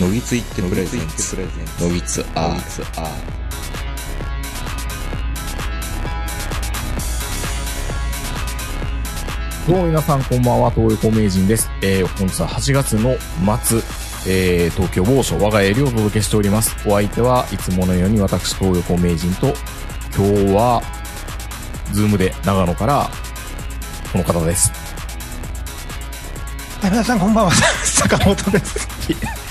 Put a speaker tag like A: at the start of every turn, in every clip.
A: のぎついってプレゼンツノギツアール
B: どうも皆さんこんばんは、東横名人です。えー、本日は8月の末、えー、東京某所我が家よりお届けしております。お相手はいつものように私、東横名人と、今日は、ズームで長野から、この方です。
C: はい皆さんこんばんは、坂本です。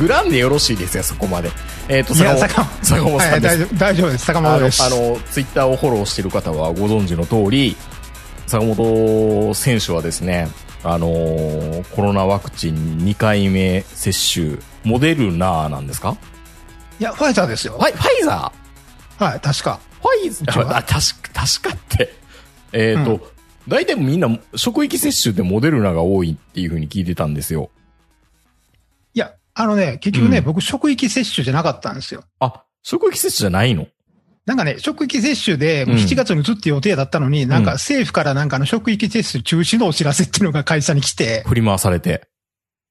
B: 作らんでよろしいですよ、そこまで。えっ、と、
C: いや、
B: 坂
C: 坂
B: 本、坂本さ
C: 本はい、
B: んです
C: 大。丈夫、大丈夫です。坂本です。
B: あの、ツイッターをフォローしている方はご存知の通り、坂本選手はですね、あのーコロナワクチン2回目接種、モデルナーなんですか？
C: いや、ファイザーですよ。
B: ファイファイザ
C: はい、確か。
B: ーファイザー？あ、確か、確かって。えっ、と、
C: うん
B: 大体みんな職域接種でモデルナが多いっていう風に聞いてたんですよ。
C: あのね、結局ね、
B: うん
C: 僕、職域接種じゃなかったんですよ。
B: あ、職域接種じゃないの？
C: なんかね、職域接種で、もう
B: うん
C: 7月に打つって予定だったのに、なんか政府からなんかあの職域接種中止のお知らせっていうのが会社に来て、
B: 振り回されて。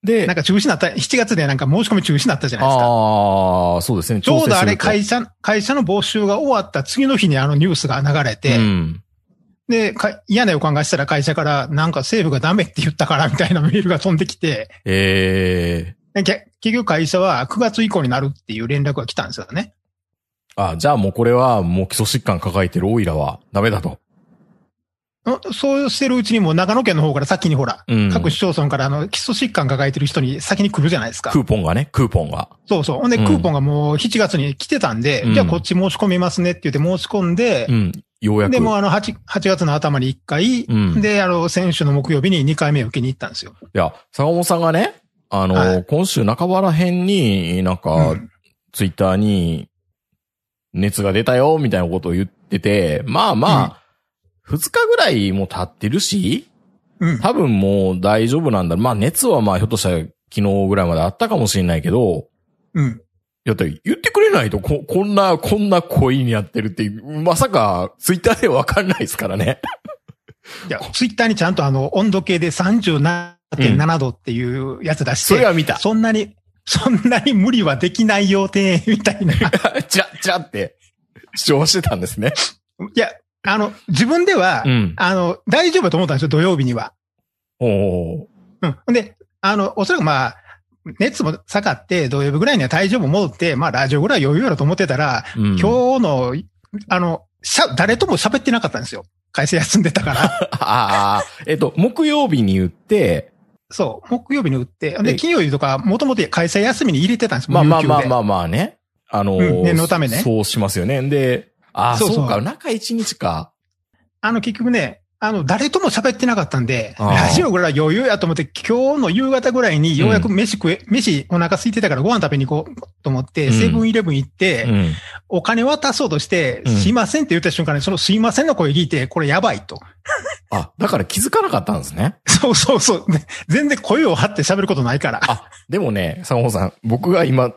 B: で、
C: なんか中止になった、7月でなんか申し込み中止になったじゃないですか。
B: ああ、そうですね。
C: ちょうどあれ会社、会社の募集が終わった次の日にあのニュースが流れ
B: と
C: て、
B: うん。
C: で、か嫌な予感がしたら会社からなんか政府がダメって言ったからみたいなメールが飛んできて、
B: ええ
C: でけ結局会社は9月以降になるっていう連絡が来たんですよね。
B: あ、じゃあもうこれはもう基礎疾患抱えてるオイラはダメだと。
C: うんそうしてるうちにもう長野県の方から先にほら、
B: うん。
C: 各市町村からあの基礎疾患抱えてる人に先に来るじゃないですか
B: ク。ーポンがね、クーポンが。
C: そうそう。ほんで、
B: うん
C: クーポンがもう7月に来てたんで、
B: うん
C: じゃあこっち申し込みますねって言って申し込んで
B: う、ん。ようやく。
C: で、もうあの8、8月の頭に1回、
B: うん
C: で、あの、先週の木曜日に2回目受けに行ったんですよ。
B: いや、坂本さんがね、あの、
C: はい
B: 今週半ばら辺に、なんか、
C: うん
B: ツイッターに、熱が出たよ、みたいなことを言ってて、まあまあ、二、日ぐらいもう経ってるし、
C: うん。
B: 多分もう大丈夫なんだ。まあ熱はまあひょっとしたら昨日ぐらいまであったかもしれないけど、
C: うん。
B: だって言ってくれないと、こ、こんな、こんな声になってるってまさか、ツイッターではわかんないですからね。
C: いや、ツイッターにちゃんとあの、温度計で37.7度っていうやつ出して、
B: それは見た。
C: そんなに、そんなに無理はできないよって、みたいな。い
B: ちら、ちらって、主張してたんですね。
C: や、あの、自分では、
B: うん。
C: あの、大丈夫だと思ったんですよ、土曜日には。
B: おー
C: うん。で、あの、おそらくまあ、熱も下がって、土曜日ぐらいには体調も戻って、まあ、ラジオぐらい余裕だと思ってたら、
B: うん、
C: 今日の、あの、しゃ、誰とも喋ってなかったんですよ。会社休んでたから。
B: ああ、えっと、木曜日に言って、
C: そう、木曜日に打って、
B: で
C: で、金曜日とか、もともと会社休みに入れてたんですよ。
B: まあまあまあまあまあね。あのー
C: うん念のためね
B: そうしますよね。で、ああ、
C: そう
B: か、中一日か。
C: あの、結局ね、あの、誰とも喋ってなかったんで、ラジオぐらい余裕やと思って、今日の夕方ぐらいにようやく飯食え、飯お腹空いてたからご飯食べに行こうと思って、
B: うん
C: セブンイレブン行って、
B: うん。
C: お金渡そうとして、
B: うん
C: すいませんって言った瞬間に、そのすいませんの声聞いて、これやばいと。
B: あ、だから気づかなかったんですね。
C: そうそうそう。ね全然声を張って喋ることないから。
B: あ、でもね、坂本さん、僕が今、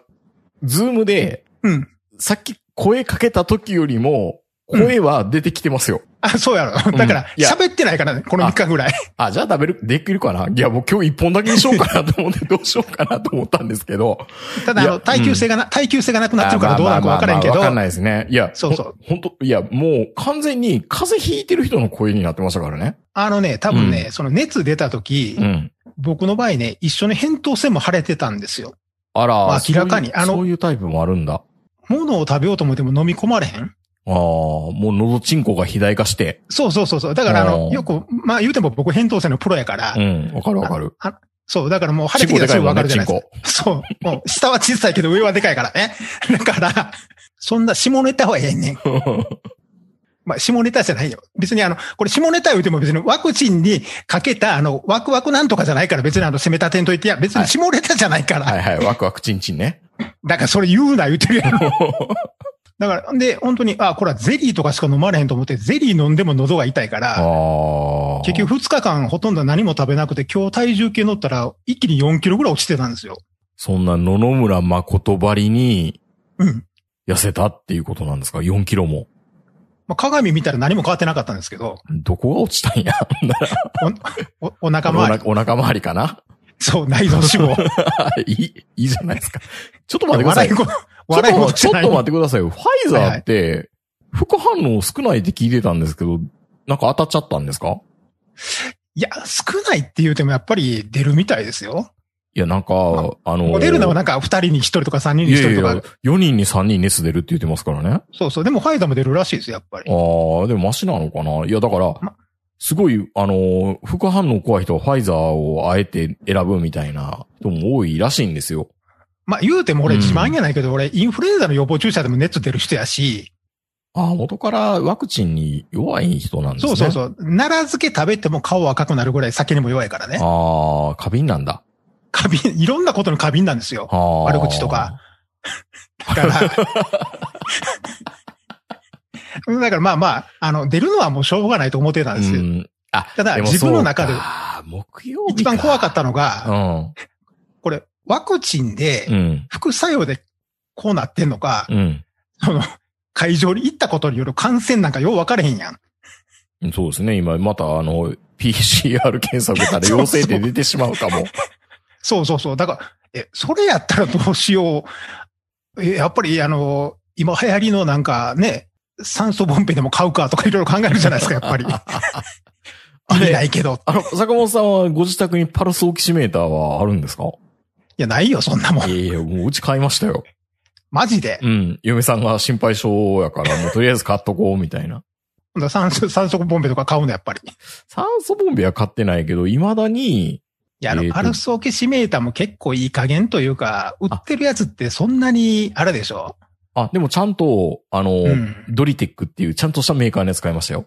B: ズームで、
C: うん。
B: さっき声かけた時よりも、声は出てきてますよ。
C: あ、そうやろ。
B: ん
C: だから、喋ってないからね、この3日ぐらい。
B: あ、じゃあ食べる、できるかな？いや、もう今日一本だけにしようかなと思って、どうしようかなと思ったんですけど。
C: ただ、あの、耐久性がな、耐久性がなくなってるからどうなるか分からんけど
B: わかんないですね。いや、
C: そうそう。
B: 本当いや、もう完全に風邪ひいてる人の声になってましたからね。
C: あのね、多分ね、その熱出た時、
B: うん。
C: 僕の場合ね、一緒に扁桃腺も腫れてたんですよ。
B: あら、
C: まあ明らかにあの
B: そういうタイプもあるんだ。
C: 物を食べようと思っても飲み込まれへん
B: ああ、もう喉チンコが肥大化して。
C: そうそうそうそう。だからあの、よく、まあ言うても僕扁桃腺のプロやから、
B: うん、わかるわかる。
C: あそう、だからもう腫れてきたらすぐわかるじゃないですか。
B: コ。
C: そう。もう下は小さいけど上はでかいからね。だから、そんな下ネタはええねん。まあ、下ネタじゃないよ。別にあの、これ下ネタ言うても別にワクチンにかけたあの、ワクワクなんとかじゃないから別にあの、攻め立てんといてや、別に下ネタじゃないから。
B: はいはい、ワクワクチンチンね。
C: だからそれ言うな言うてるやん。だから、で、本当に、あ、これはゼリーとかしか飲まれへんと思って、ゼリー飲んでも喉が痛いか
B: あ
C: ら、
B: あ。
C: 結局2日間ほとんど何も食べなくて、今日体重計乗ったら一気に4キロぐらい落ちてたんですよ。
B: そんな野々村誠ばりに
C: うん。
B: 痩せたっていうことなんですか ?4 キロも。
C: まあ、鏡見たら何も変わってなかったんですけど、
B: どこが落ちたんや？
C: お、お、お腹周り。
B: お腹お腹周りかな？
C: そう、内臓脂肪。
B: いい、いいじゃないですか。ちょっと待ってください。
C: 笑い事、笑い
B: ちょっと待ってくださいよ。ファイザーって、副反応少ないって聞いてたんですけど、なんか当たっちゃったんですか？
C: いや、少ないって言うてもやっぱり出るみたいですよ。
B: いや、なんか、あの、
C: モデルナはなんか2人に1人とか3人に1
B: いやいや
C: 人とか。、
B: 4人に3人熱出るって言ってますからね。
C: そうそう。でもファイザーも出るらしいですよ、やっぱり。
B: ああ、でもマシなのかな？いや、だから
C: ま、
B: すごい、あの、副反応怖い人はファイザーをあえて選ぶみたいな人も多いらしいんですよ。
C: まあ言うても俺
B: うん
C: 自慢やないけど、俺インフルエンザの予防注射でも熱出る人やし、
B: ああ、元からワクチンに弱い人なんですね。
C: そうそうそう。奈良漬け食べても顔赤くなるぐらい酒にも弱いからね。
B: ああ、過敏なんだ。
C: 過敏、いろんなことの過敏なんですよ。悪口とか。だから、だからまあまあ、あの、出るのはもうしょうがないと思ってたんですよ。
B: うん。あ、
C: ただ自分の中で。一番怖かったのが、
B: うん。
C: これ、ワクチンで
B: うん。
C: 副作用でこうなってんのか、
B: うん。
C: その、会場に行ったことによる感染なんかよう分かれへんやん。
B: そうですね。今、またあの、PCR 検査受けたら陽性って出てしまうかも。
C: そうそうそう。だから、え、それやったらどうしよう。え、やっぱりあの、今流行りのなんかね、酸素ボンベでも買うかとかいろいろ考えるじゃないですか、やっぱり。
B: あ
C: 意味な
B: れ、
C: いけど。
B: あの、坂本さんはご自宅にパルスオキシメーターはあるんですか？
C: いや、ないよ、そんなもん。
B: いやいや、もううち買いましたよ。
C: マジで？
B: うん。嫁さんが心配性やから、もうとりあえず買っとこう、みたいな。
C: 酸素、酸素ボンベとか買うの、やっぱり。い
B: 酸素ボンベは買ってないけど、未だに、
C: や、あの、
B: えーと
C: パルスオキシメーターも結構いい加減というか、売ってるやつってそんなに、あれでしょ？
B: あ、でもちゃんと、あの、
C: うん。
B: ドリテックっていうちゃんとしたメーカーのやつ買いましたよ。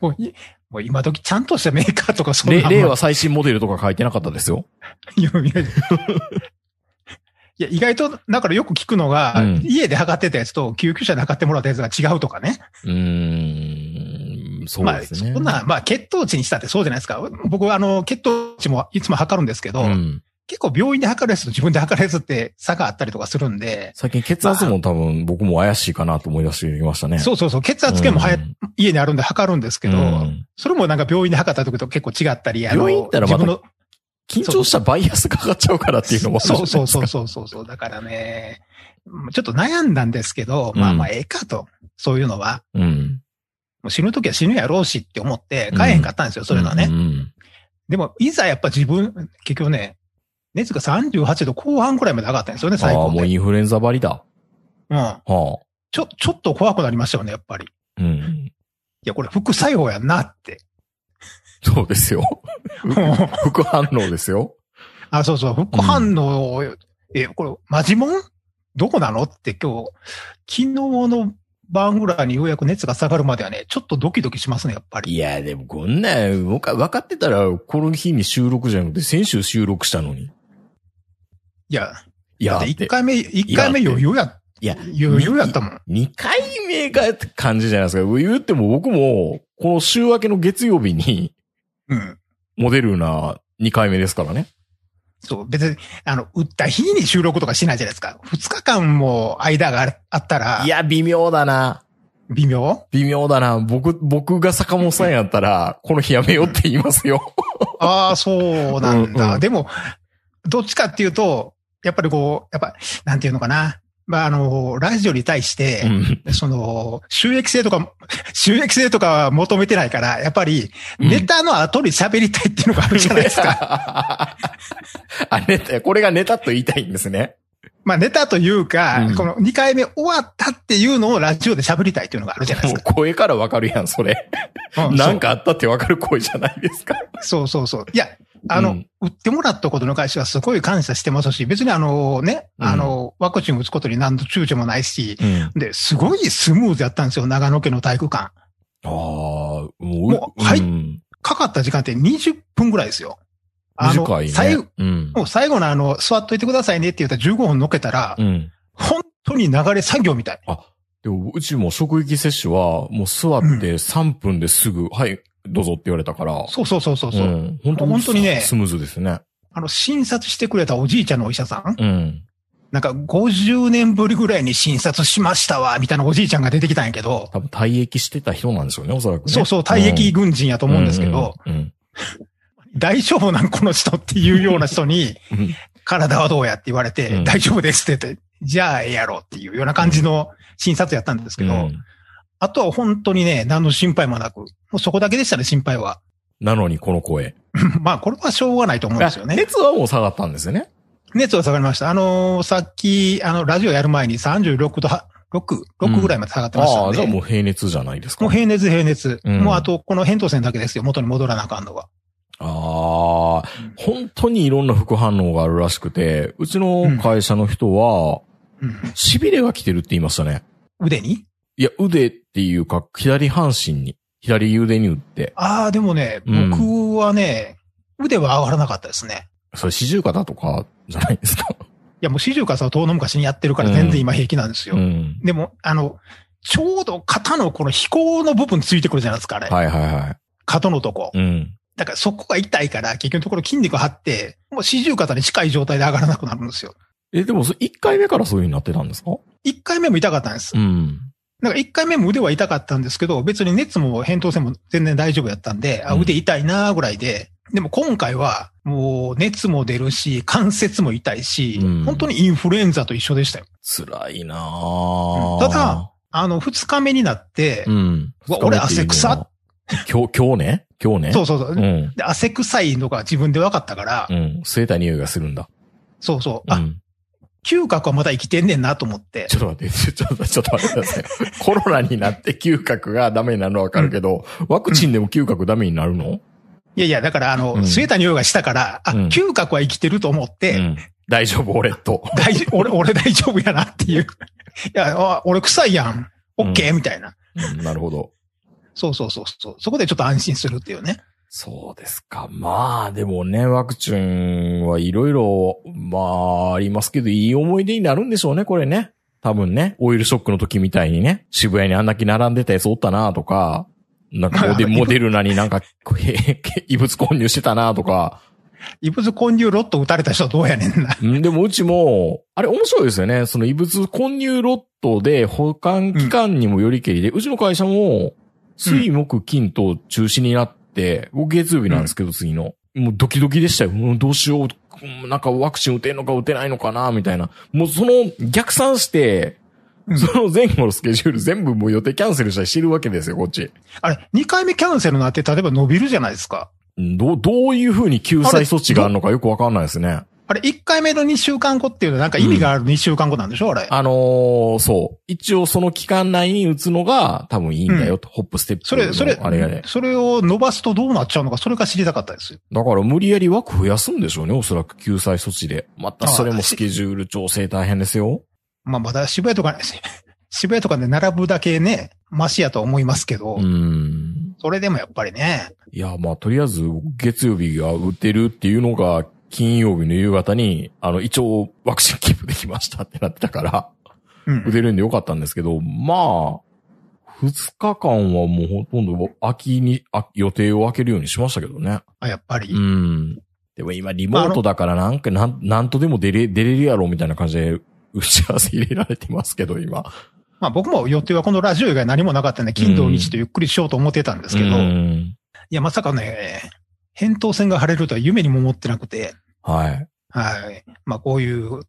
C: もうい、もう今時ちゃんとしたメーカーとかそんな
B: れ令和最新モデルとか書いてなかったですよ。
C: いやいや意外と、だからよく聞くのが、
B: うん
C: 家で測ってたやつと救急車で測ってもらったやつが違うとかね。
B: うーん、そう
C: まあ、
B: ですね。
C: そんな、まあ、血糖値にしたってそうじゃないですか。僕は、あの、血糖値もいつも測るんですけど、
B: うん。
C: 結構病院で測るやつと自分で測るやつって差があったりとかするんで、
B: 最近血圧も多分僕も怪しいかなと思い出してきましたね。
C: そうそうそう、血圧計もはや、
B: うん
C: 家にあるんで測るんですけど、
B: うん
C: それもなんか病院で測った時と結構違ったり、あの
B: 病院行ったらまた
C: 自分の
B: 緊張したバイアスかかっちゃうからっていうのも
C: そ
B: いう
C: そうそうそうそうそう。だからね、ちょっと悩んだんですけど、
B: うん
C: まあまあええかと。そういうのは。
B: うん。
C: もう死ぬ時は死ぬやろうしって思って買えへんかったんですよ、そういうのはね。
B: ん
C: でも、いざやっぱ自分、結局ね、熱が38度後半くらいまで上がったんですよね、最
B: ああ、
C: 高で。
B: もうインフルエンザ張りだ。
C: うん。
B: はあ。
C: ちょ、ちょっと怖くなりましたよね、やっぱり。い
B: うん。
C: や、これ副作用やんなって。
B: そうですよ。副反応ですよ。
C: あ、そうそう、副反応、え、これ、マジモンどこなのって今日、昨日の晩ぐらいにようやく熱が下がるまではね、ちょっとドキドキしますね、やっぱり。
B: いや、でもこんなん、わか分かってたら、この日に収録じゃなくて、先週収録したのに。
C: いや、
B: いや、
C: 一回目、一回目余裕や、
B: いや、
C: 余裕やったもん。
B: 二回目がって感じじゃないですか。言っても僕も、この週明けの月曜日に、
C: うん。
B: モデルナ2回目ですからね。
C: そう、別に、あの、打った日に収録とかしないじゃないですか。二日間も間がああったら
B: い、や、微妙だな。
C: 微妙？
B: 微妙だな。僕、僕が坂本さんやったら、この日やめようって言いますよ。
C: ああ、そうなんだ。
B: うんうん
C: でも、どっちかっていうと、やっぱりこう、やっぱ、なんていうのかな。まあ、あの、ラジオに対して
B: う、ん。
C: その、収益性とか、収益性とかは求めてないから、やっぱり、
B: うん
C: ネタの後に喋りたいっていうのがあるじゃないですか。
B: あ、ネタ、これがネタと言いたいんですね。
C: まあ、ネタというか、
B: うん
C: この2回目終わったっていうのをラジオで喋りたいっていうのがあるじゃないで
B: もう
C: すか。
B: 声からわかるやん、それ。
C: うん
B: なんかあったってわかる声じゃないですか。
C: そうそうそう。いや、あの、
B: うん
C: 売ってもらったことの会社はすごい感謝してますし、別にあのね、
B: うん
C: あの、ワクチンを打つことに何の躊躇もないし、
B: うん。
C: で、すごいスムーズやったんですよ、長野県の体育館。
B: ああ、もう、
C: もうはい
B: うん
C: かかった時間って20分ぐらいですよ。あの、
B: ね。
C: 最後、
B: うん。
C: もう最後のあの、座っといてくださいねって言ったら15分乗っけたら、
B: うん。
C: 本当に流れ作業みたい。
B: でも、うちも職域接種は、もう座って3分ですぐ、はい、どうぞって言われたから。
C: そうそうそうそうそう、
B: ん。本当
C: 本当にね
B: スムーズですね。
C: あの、診察してくれたおじいちゃんのお医者さん、
B: うん。
C: なんか50年ぶりぐらいに診察しましたわ、みたいなおじいちゃんが出てきたんやけど、
B: 多分退役してた人なんでしょうね、おそらくね。
C: そうそう、退役軍人やと思うんですけど、
B: うん。うん
C: 大丈夫なんこの人っていうような人に、
B: うん
C: 体はどうやって言われて、
B: うん
C: 大丈夫ですって言って、じゃあええやろっていうような感じの診察やったんですけど、
B: うん
C: あとは本当にね、何の心配もなく、もうそこだけでしたね、心配は。
B: なのにこの声。
C: まあ、これはしょうがないと思うんですよね。
B: 熱はもう下がったんですよね。
C: 熱は下がりました。あのーさっき、あの、ラジオやる前に36度は、6、6ぐらいまで下がってました
B: ああ、
C: んで、
B: じゃあもう平熱じゃないですか。
C: もう平熱平熱。
B: うん
C: もうあと、この扁桃腺だけですよ。元に戻らなあかんのは。
B: ああ、本当にいろんな副反応があるらしくて、うちの会社の人は、
C: うん。
B: 痺れが来てるって言いましたね。
C: 腕に？
B: いや、腕っていうか、左半身に、左腕に打って。
C: ああ、でもね、
B: うん
C: 僕はね、腕は上がらなかったですね。
B: それ四十肩とかじゃないですか？
C: いや、もう四十肩は遠の昔にやってるから全然今平気なんですよ。
B: うん。
C: でも、あの、ちょうど肩のこの飛行の部分ついてくるじゃないですか、あれ。
B: はいはいはい。
C: 肩のとこ。
B: うん。
C: だからそこが痛いから、結局のところ筋肉張って、もう四十肩に近い状態で上がらなくなるんですよ。
B: え、でもそれ1回目からそういう風になってたんですか？
C: 一回目も痛かったんです。
B: うん。
C: だから一回目も腕は痛かったんですけど、別に熱も扁桃腺も全然大丈夫やったんで、あ、
B: うん
C: 腕痛いなーぐらいで、でも今回はもう熱も出るし、関節も痛いし、
B: うん
C: 本当にインフルエンザと一緒でしたよ。
B: 辛いなぁ
C: ただ、あの、二日目になって、
B: うん。
C: うわ俺汗臭っ
B: 今日、今日ね？今日ね？
C: そうそうそう。
B: うん。
C: で汗臭いのが自分で分かったから、
B: うん。吸えた匂いがするんだ。
C: そうそう。あ、
B: うん。
C: 嗅覚はまだ生きてんねんなと思って
B: ち。ょっと待って、ちょっと、ちょっと待ってください。コロナになって嗅覚がダメになるのはわかるけど、ワクチンでも嗅覚ダメになるの？
C: いやいや、だからあの、
B: うん
C: 吸えた匂いがしたから、あ、
B: うん
C: 嗅覚は生きてると思って、
B: うん。大丈夫、俺と。
C: 大丈夫、俺、俺大丈夫やなっていう。いや、あ俺臭いやん。オッケーみたいな。
B: うんなるほど。
C: そうそうそうそう。そこでちょっと安心するっていうね。
B: そうですか。まあ、でもね、ワクチンはいろいろ、まあ、ありますけど、いい思い出になるんでしょうね、これね。多分ね、オイルショックの時みたいにね、渋谷にあんだけ並んでたやつおったなとか、なんかモデルナになんか、へ 異物混入してたなとか、
C: 異物混入ロット打たれた人どうやねんな。
B: うんでもうちも、あれ面白いですよね。その異物混入ロットで保管期間にもよりけりで、うちの会社も、水木金と中止になって、僕月曜日なんですけど、次の。もうドキドキでしたよ。うんどうしよう。うんなんかワクチン打てんのか打てないのかな、みたいな。もうその逆算して、
C: うん
B: その前後のスケジュール全部もう予定キャンセルしたりしてるわけですよ、こっち。
C: あれ、2回目キャンセルになって、例えば伸びるじゃないですか。
B: うんどう、どういう風に救済措置があるのかよくわかんないですね。
C: あれ、1回目の2週間後っていうのはなんか意味がある2週間後なんでしょ？あれ。
B: あのーそう。一応その期間内に打つのが多分いいんだよと。ホップステップの。
C: それ、それ、
B: あれがね。
C: それを伸ばすとどうなっちゃうのか、それが知りたかったですよ。
B: だから無理やり枠増やすんでしょうね、おそらく救済措置で。またそれもスケジュール調整大変ですよ。
C: まあ、まだ渋谷とか、渋谷とかで並ぶだけね、マシやと思いますけど、
B: うん。
C: それでもやっぱりね、
B: いや、まあとりあえず月曜日が打てるっていうのが金曜日の夕方に、あの、一応ワクチンキープできましたってなってたから、
C: うん
B: 打。てるんでよかったんですけど、まあ、二日間はもうほとんど秋に、あ予定を空けるようにしましたけどね。
C: あ、やっぱり。
B: うん。でも今リモートだからなんかなん、なんとでも出れ、出れるやろみたいな感じで打ち合わせ入れられてますけど、今。
C: まあ僕も予定はこのラジオ以外何もなかったんで、金土日とゆっくりしようと思ってたんですけど、
B: う
C: い
B: ん
C: や、まさかね、扁桃腺が腫れるとは夢にも思ってなくて、
B: はい。
C: はい。まあこういう、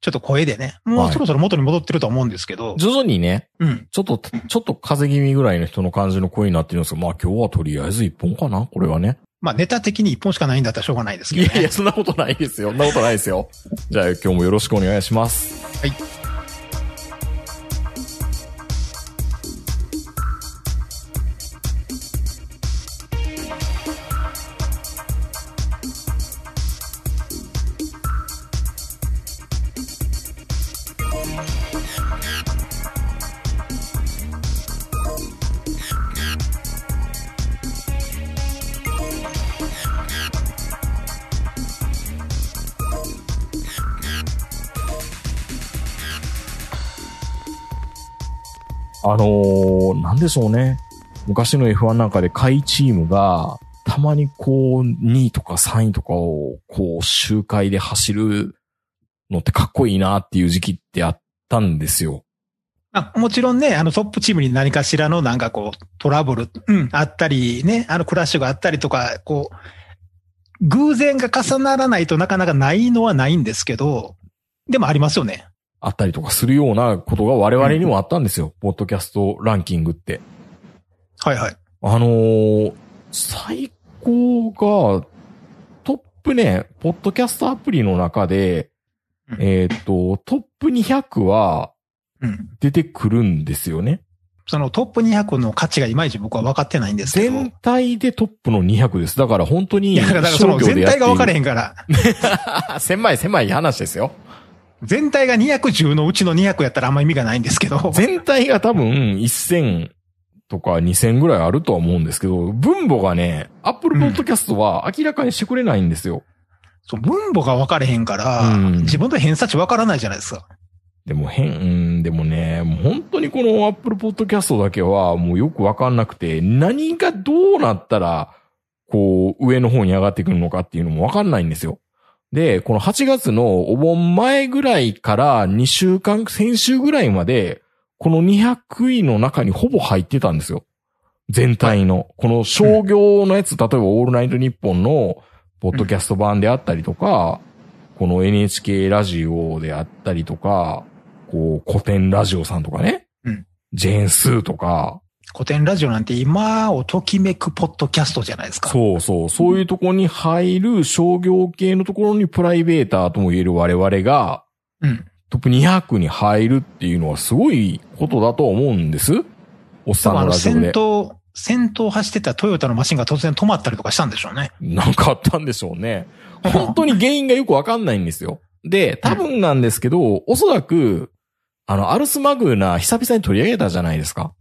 C: ちょっと声でね、も
B: はい
C: うそろそろ元に戻ってると思うんですけど、
B: 徐々にね、
C: うん。
B: ちょっと、ちょっと風邪気味ぐらいの人の感じの声になってるんですけど、まあ今日はとりあえず一本かなこれはね。
C: まあネタ的に一本しかないんだったらしょうがないですけど、ね。
B: いやいや、そんなことないですよ。そんなことないですよ。じゃあ今日もよろしくお願いします。
C: はい。
B: あのー、なんでしょうね。昔の F1 なんかで下位チームが、たまにこう、2位とか3位とかを、こう、周回で走るのってかっこいいなっていう時期ってあったんですよ。
C: あもちろんね、あのトップチームに何かしらのなんかこうトラブル、うん、あったりね、あのクラッシュがあったりとか、こう、偶然が重ならないとなかなかないのはないんですけど、でもありますよね。
B: あったりとかするようなことが我々にもあったんですよ。ポッドキャストランキングって。
C: はいはい。
B: あのー最高が、トップね、ポッドキャストアプリの中で、
C: うん
B: えっ、と、トップ200は
C: うん。
B: 出てくるんですよね。
C: そのトップ200の価値がいまいち僕は分かってないんですけど。
B: 全体でトップの200です。だから本当に、
C: だからその全体が分かれへんから、
B: 狭い狭い話ですよ。
C: 全体が210のうちの200やったらあんま意味がないんですけど。
B: 全体が多分1000とか2000ぐらいあるとは思うんですけど、分母がね、Apple
C: うん
B: Podcast は明らかにしてくれないんですよ。
C: そう分母が分かれへんから、
B: うん
C: 自分と偏差値分からないじゃないですか。
B: でも変、うんでもね、もう本当にこの Apple Podcast だけはもうよくわかんなくて、何がどうなったら、こう、上の方に上がってくるのかっていうのもわかんないんですよ。で、この8月のお盆前ぐらいから2週間、先週ぐらいまで、この200位の中にほぼ入ってたんですよ。全体の。この商業のやつ、例えばオールナイトニッポンのポッドキャスト版であったりとか、この NHK ラジオであったりとか、こう、古典ラジオさんとかね。
C: うん
B: ジェーンスーとか、
C: 古典ラジオなんて今をときめくポッドキャストじゃないですか。
B: そうそう、そういうところに入る商業系のところにプライベーターとも言える我々が、
C: うん。
B: トップ200に入るっていうのはすごいことだと思うんです。おっさん
C: あの、
B: のラジオで。
C: 先頭走ってたトヨタのマシンが突然止まったりとかしたんでしょうね。
B: なんかあったんでしょうね。本当に原因がよくわかんないんですよ。で、多分なんですけど、おそらく、あの、アルスマグナ久々に取り上げたじゃないですか。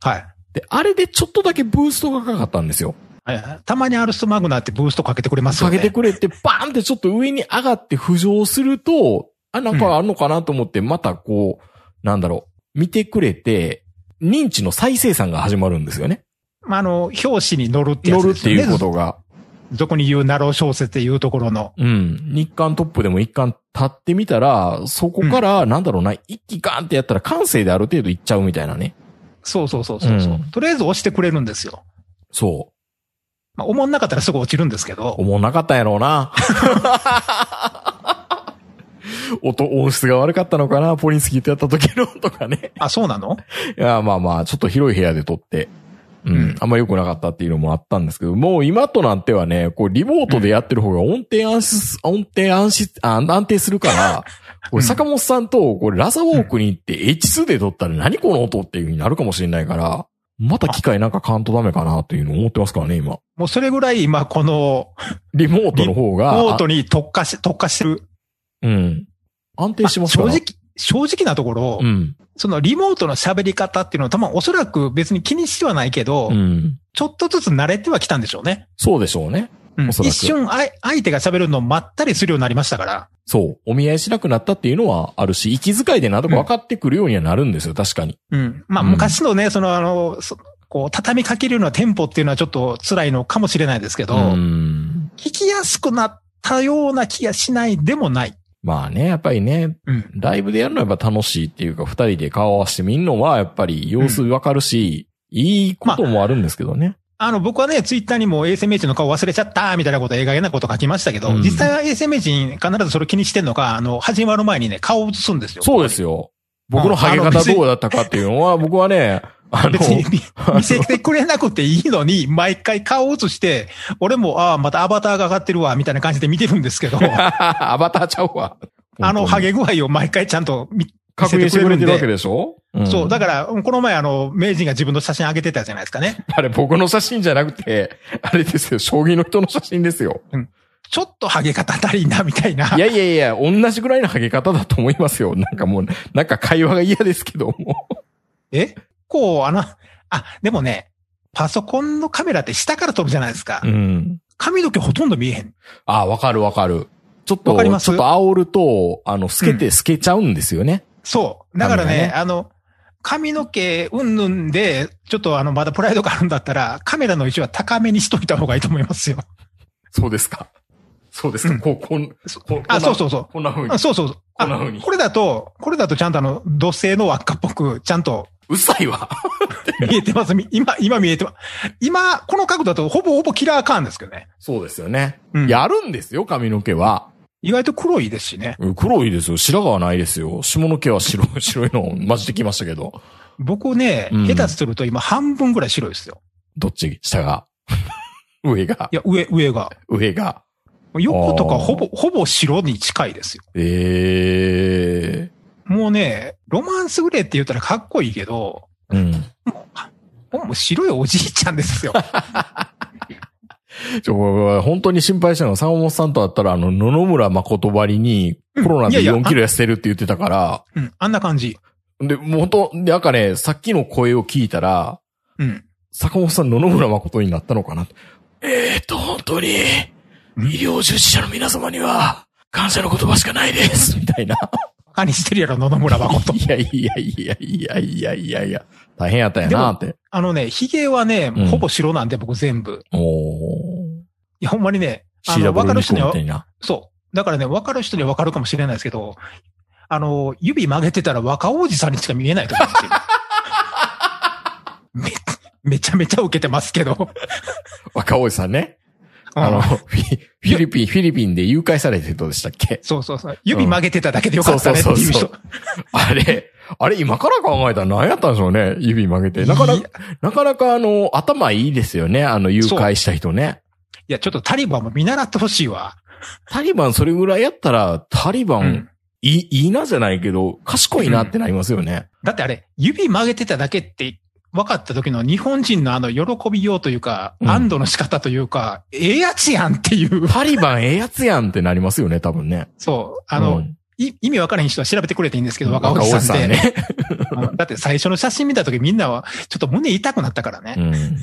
C: はい。
B: で、あれでちょっとだけブーストがかかったんですよ。
C: はいたまにアルスマグナってブーストかけてくれますよ
B: か
C: ね。
B: けてくれて、バーンってちょっと上に上がって浮上すると、あ、なんかあるのかなと思って、またこう、なんだろう、見てくれて、認知の再生産が始まるんですよね。
C: まあ、あの、表紙に乗るってや
B: 乗るって
C: つですよね。
B: いうことが。
C: どこに言うナロー小説っていうところの。
B: うん。日刊トップでも一巻立ってみたら、そこから、なんだろうな、一気ガーンってやったら感性である程度いっちゃうみたいなね。
C: そうそうそうそうそう、
B: うん
C: とりあえず押してくれるんですよ。
B: そ
C: まあ、思んなかったらすぐ落ちるんですけ
B: う。
C: ど。
B: 思わなかったんやろうな。音、音質が悪かったのかな？ポリンスキーとやった時のとかね。
C: あ、そうなの？
B: いや、まあまあ、ちょっと広い部屋で撮って、うん、
C: うん
B: あんま良くなかったっていうのもあったんですけど、もう今となってはね、こう、リモートでやってる方が音程安心、音程安心、あ安定するから、これ坂本さんと、これラザウォークに行って H2 で撮ったら何この音っていう風になるかもしれないから、また機械なんか買わんとダメかなっていうのを思ってますからね、今。
C: もうそれぐらい今この、
B: リモートの方が。
C: ノートに特化し、特化してる。
B: うん。安定してますから。
C: 正直、正直なところ、
B: うん。
C: そのリモートの喋り方っていうのは多分おそらく別に気にしてはないけど、
B: うん。
C: ちょっとずつ慣れてはきたんでしょうね。
B: そうでしょうね。
C: うん一瞬あい相手が喋るのを待ったりするようになりましたから。
B: そう。お見合いしなくなったっていうのはあるし、息遣いでなんとか分かってくるようにはなるんですよ、確かに。
C: うん。まあ
B: うん
C: 昔のね、そのあの、そこう、畳みかけるようなテンポっていうのはちょっと辛いのかもしれないですけど、
B: うん。
C: 聞きやすくなったような気がしないでもない。
B: まあね、やっぱりね、
C: うん。
B: ライブでやるのはやっぱ楽しいっていうか、二人で顔合わせてみんのはやっぱり様子わかるし、いいこともあるんですけどね。
C: あの、僕はね、ツイッターにも衛星名人の顔忘れちゃったみたいなこと、映画げなこと書きましたけど、
B: うん
C: 実際は衛星名人必ずそれ気にしてんのか、あの、始まる前にね、顔を映すんですよ。
B: そうですよ。僕のハゲ方どうだったかっていうのは、僕はね、
C: 別に見見せてくれなくていいのに、毎回顔を映して、俺も、ああ、またアバターが上がってるわ、みたいな感じで見てるんですけど、
B: アバターちゃうわ。
C: あの、ハ
B: ゲ
C: ゲ具合を毎回ちゃんと見
B: 確認してくれてるわけ
C: で。
B: でしょ、ん
C: そう、だから、この前あの、名人が自分の写真上げてたじゃないですかね。
B: あれ僕の写真じゃなくて、あれですよ、将棋の人の写真ですよ。
C: ちょっとハゲ方足りんな、みたいな。
B: いやいやいや、同じぐらいのハゲ方だと思いますよ。なんかもう、なんか会話が嫌ですけども。
C: え？こう、あの、あ、でもね、パソコンのカメラって下から撮るじゃないですか。
B: うん。
C: 髪の毛ほとんど見えへん。
B: あ、わかるわかる。ちょっと、
C: わかります？
B: ちょっと煽ると、あの、透けて透けちゃうんですよね。
C: そう。だからね、
B: ね
C: あの、髪の毛うんぬんで、ちょっとあの、まだプライドがあるんだったら、カメラの位置は高めにしといた方がいいと思いますよ。
B: そうですか。そうですか。
C: うん
B: こう、こん、こ
C: あ、そうそううそう。
B: こんな風に
C: あ。そうそうそう。あ
B: こんな風に
C: これだと、これだとちゃんとあの、土星の輪っかっぽく、ちゃんと、
B: うっさいわ。
C: 見えてます。み今、今見えてます。今、この角度だとほぼほぼキラーカーンですけどね。
B: そうですよね。
C: うん
B: やるんですよ、髪の毛は。
C: 意外と黒いですしね。
B: うん黒いですよ。白髪はないですよ。下の毛は白い、白いの混じってきましたけど。
C: 僕ね、
B: うん
C: 下手すると今半分ぐらい白いですよ。
B: どっち？下が 上が
C: いや、上、上が。
B: 上が。
C: 横とかほぼ、ほぼ白に近いですよ。
B: ええ
C: もうね、ロマンスグレーって言ったらかっこいいけど、
B: うん。
C: もう白いおじいちゃんですよ。
B: ちょ、本当に心配したのは、坂本さんと会ったら、あの、野々村誠ばりに、コロナで
C: いやいや
B: 4キロ痩せてるって言ってたから、
C: うん、あんな感じ。
B: で、もう本当、で、なんかね、さっきの声を聞いたら、
C: うん。
B: 坂本さん野々村誠になったのかなえーと、本当に、医療従事者の皆様には、感謝の言葉しかないです、みたいな。
C: バカにしてるやろ、野々村誠。
B: いやいやいやいやいやいやいや、大変やったんやなって。
C: あのね、髭はね、
B: うん
C: ほぼ白なんで僕全部。
B: おー。
C: いや、ほんまにね、あの、わかる人には。そう。だからね、わかる人にはわかるかもしれないですけど、あの、指曲げてたら若王子さんにしか見えないと思うんですよ。め、めちゃめちゃ受けてますけど。
B: 若尾さんね。
C: うん
B: あの、フィリピン、フィリピンで誘拐されてる人でしたっけ？
C: そうそうそう。指曲げてただけでよかったねっていう人
B: そうそうそう。あれ、あれ今から考えたら何やったんでしょうね？指曲げて。なかなか、なかなかあの、頭いいですよね。あの、誘拐した人ね。
C: いや、ちょっとタリバンも見習ってほしいわ。
B: タリバンそれぐらいやったら、タリバン、
C: うん
B: いい、いいなじゃないけど、賢いなってなりますよね。
C: だってあれ、指曲げてただけって分かった時の日本人のあの喜びようというか、
B: うん
C: 安堵の仕方というか、ええやつやんっていう。
B: タリバンええやつやんってなりますよね、多分ね。
C: そう。あの、
B: うん
C: い意味分からへん人は調べてくれていいんですけど、若おじさんって。
B: ね。
C: うんだって最初の写真見た時みんなはちょっと胸痛くなったからね。
B: うん。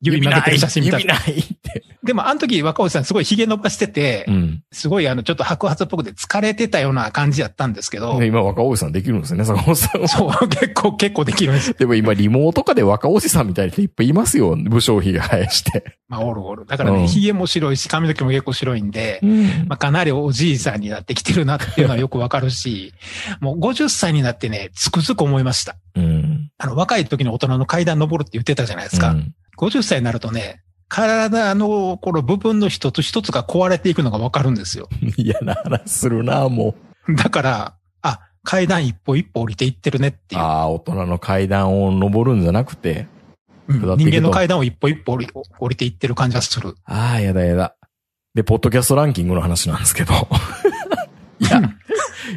C: 指曲げてる写真見た時。
B: 指ないって。
C: でもあの時若おじさんすごい髭伸ばしてて、
B: うん。
C: すごいあのちょっと白髪っぽくて疲れてたような感じやったんですけど、
B: で今若尾さんできるんですよね、坂本さんは。
C: そう、結構、結構できるんです。
B: でも今リモートとかで若尾さんみたいな人いっぱいいますよ。武将髭生やして。
C: まあ、おるおる。だからね、
B: うん
C: 髭も白いし、髪の毛も結構白いんで、
B: うん
C: まあ、かなりおじいさんになってきてるなっていうのはよくわかるし、もう50歳になってね、つくづく思いました。
B: うん。
C: あの、若い時の大人の階段登るって言ってたじゃないですか。
B: うん
C: 50歳になるとね、体のこの部分の一つ一つが壊れていくのがわかるんですよ。
B: 嫌な話するな、も
C: だから、あ、階段一歩一歩降りていってるねって
B: う。
C: いう。
B: ああ、大人の階段を登るんじゃなくて。
C: うん人間の階段を一歩一歩降り降りていってる感じがする。
B: ああ、やだやだ。で、ポッドキャストランキングの話なんですけど。いや、